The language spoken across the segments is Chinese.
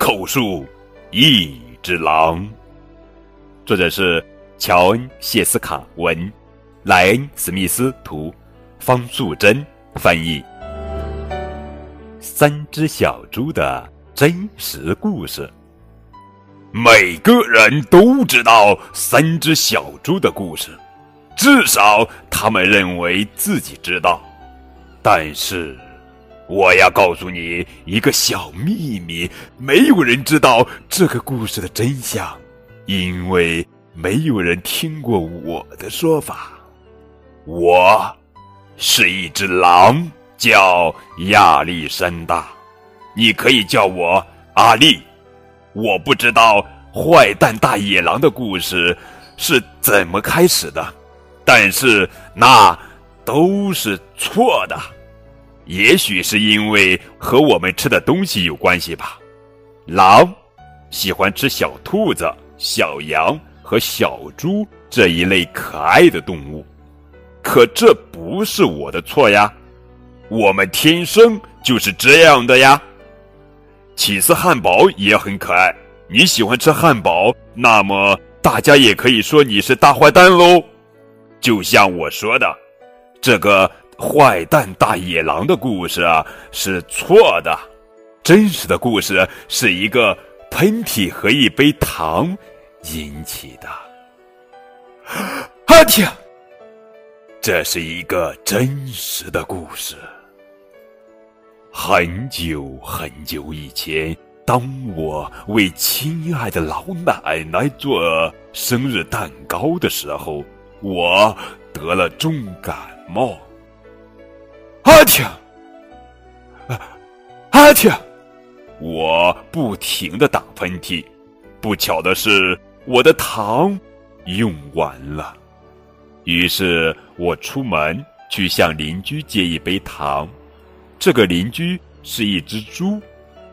口述一只狼，作者是乔恩·谢斯卡文，莱恩·史密斯图，方素珍翻译。三只小猪的真实故事。每个人都知道三只小猪的故事，至少他们认为自己知道，但是。我要告诉你一个小秘密，没有人知道这个故事的真相，因为没有人听过我的说法。我是一只狼，叫亚历山大，你可以叫我阿力。我不知道坏蛋大野狼的故事是怎么开始的，但是那都是错的。也许是因为和我们吃的东西有关系吧。狼喜欢吃小兔子、小羊和小猪这一类可爱的动物，可这不是我的错呀。我们天生就是这样的呀。起司汉堡也很可爱。你喜欢吃汉堡，那么大家也可以说你是大坏蛋喽。就像我说的，这个。坏蛋大野狼的故事啊是错的，真实的故事是一个喷嚏和一杯糖引起的。阿嚏！这是一个真实的故事。很久很久以前，当我为亲爱的老奶奶做生日蛋糕的时候，我得了重感冒。阿嚏！阿嚏！我不停的打喷嚏，不巧的是，我的糖用完了。于是我出门去向邻居借一杯糖。这个邻居是一只猪，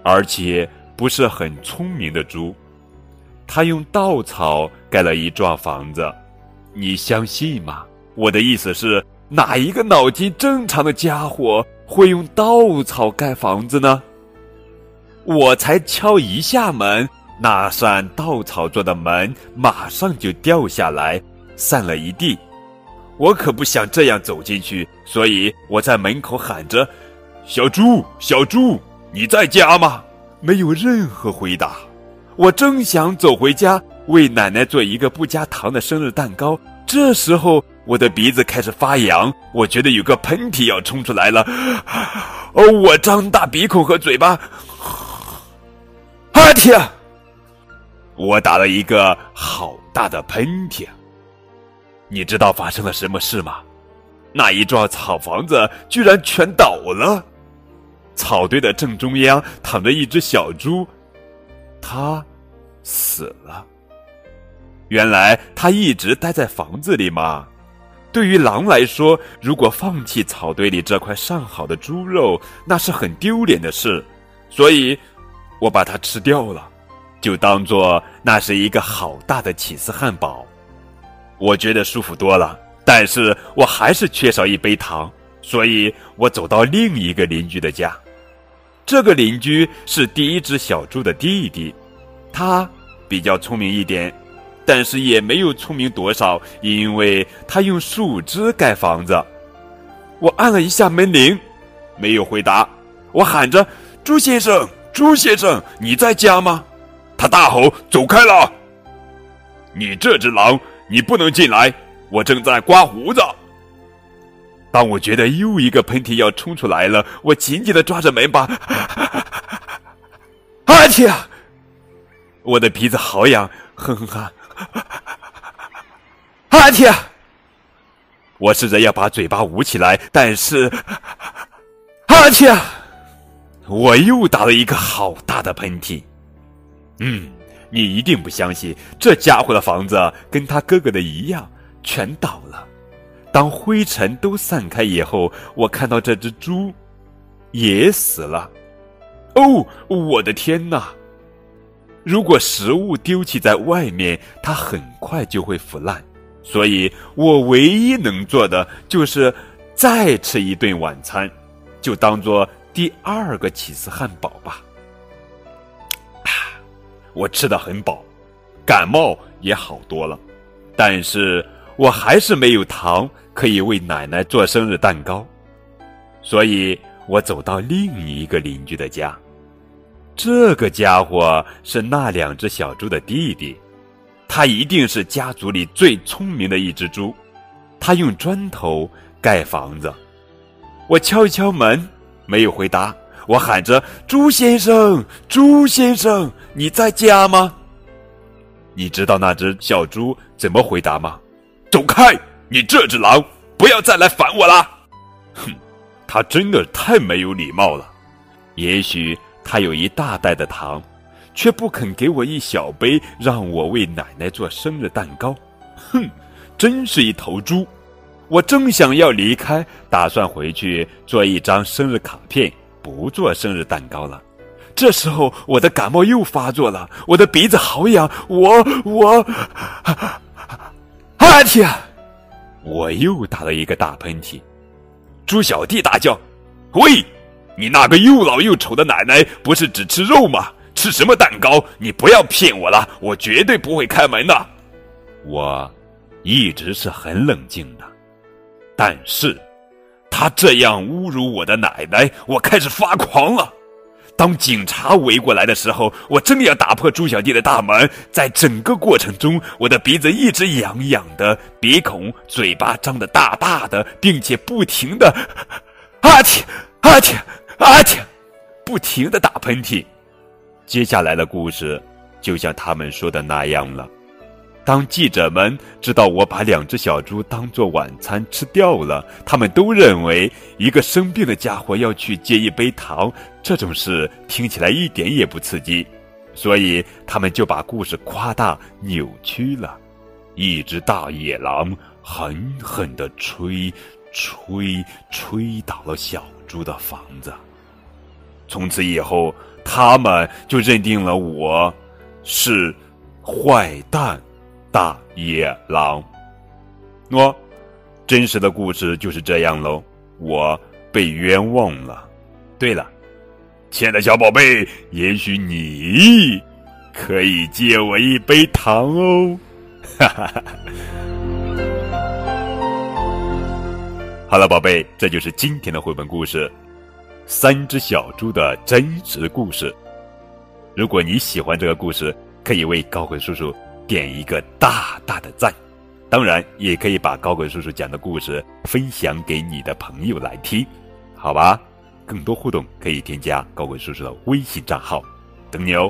而且不是很聪明的猪。他用稻草盖了一幢房子，你相信吗？我的意思是。哪一个脑筋正常的家伙会用稻草盖房子呢？我才敲一下门，那扇稻草做的门马上就掉下来，散了一地。我可不想这样走进去，所以我在门口喊着：“小猪，小猪，你在家吗？”没有任何回答。我正想走回家，为奶奶做一个不加糖的生日蛋糕，这时候。我的鼻子开始发痒，我觉得有个喷嚏要冲出来了。哦，我张大鼻孔和嘴巴，啊天！我打了一个好大的喷嚏。你知道发生了什么事吗？那一幢草房子居然全倒了。草堆的正中央躺着一只小猪，它死了。原来它一直待在房子里嘛。对于狼来说，如果放弃草堆里这块上好的猪肉，那是很丢脸的事。所以，我把它吃掉了，就当做那是一个好大的起司汉堡。我觉得舒服多了，但是我还是缺少一杯糖，所以我走到另一个邻居的家。这个邻居是第一只小猪的弟弟，他比较聪明一点。但是也没有聪明多少，因为他用树枝盖房子。我按了一下门铃，没有回答。我喊着：“朱先生，朱先生，你在家吗？”他大吼：“走开了！你这只狼，你不能进来！我正在刮胡子。”当我觉得又一个喷嚏要冲出来了，我紧紧的抓着门把。啊天！我的鼻子好痒，哼哼哈。阿嚏！我试着要把嘴巴捂起来，但是，阿嚏！我又打了一个好大的喷嚏。嗯，你一定不相信，这家伙的房子跟他哥哥的一样，全倒了。当灰尘都散开以后，我看到这只猪也死了。哦，我的天哪！如果食物丢弃在外面，它很快就会腐烂。所以我唯一能做的就是再吃一顿晚餐，就当做第二个起司汉堡吧。我吃的很饱，感冒也好多了，但是我还是没有糖。可以为奶奶做生日蛋糕，所以我走到另一个邻居的家。这个家伙是那两只小猪的弟弟，他一定是家族里最聪明的一只猪。他用砖头盖房子。我敲一敲门，没有回答。我喊着：“猪先生，猪先生，你在家吗？”你知道那只小猪怎么回答吗？走开！你这只狼，不要再来烦我了！哼，他真的太没有礼貌了。也许他有一大袋的糖，却不肯给我一小杯，让我为奶奶做生日蛋糕。哼，真是一头猪！我正想要离开，打算回去做一张生日卡片，不做生日蛋糕了。这时候，我的感冒又发作了，我的鼻子好痒，我我，啊天！我又打了一个大喷嚏，猪小弟大叫：“喂，你那个又老又丑的奶奶不是只吃肉吗？吃什么蛋糕？你不要骗我了，我绝对不会开门的。”我一直是很冷静的，但是他这样侮辱我的奶奶，我开始发狂了。当警察围过来的时候，我正要打破猪小弟的大门。在整个过程中，我的鼻子一直痒痒的，鼻孔、嘴巴张得大大的，并且不停的啊 嚏啊嚏啊嚏，不停的打喷嚏。接下来的故事，就像他们说的那样了。当记者们知道我把两只小猪当做晚餐吃掉了，他们都认为一个生病的家伙要去接一杯糖，这种事听起来一点也不刺激，所以他们就把故事夸大扭曲了。一只大野狼狠狠地吹，吹，吹倒了小猪的房子。从此以后，他们就认定了我是坏蛋。大野狼，喏，真实的故事就是这样喽。我被冤枉了。对了，亲爱的小宝贝，也许你可以借我一杯糖哦。哈哈哈。好了，宝贝，这就是今天的绘本故事《三只小猪的真实故事》。如果你喜欢这个故事，可以为高鬼叔叔。点一个大大的赞，当然也可以把高鬼叔叔讲的故事分享给你的朋友来听，好吧？更多互动可以添加高鬼叔叔的微信账号，等你哦。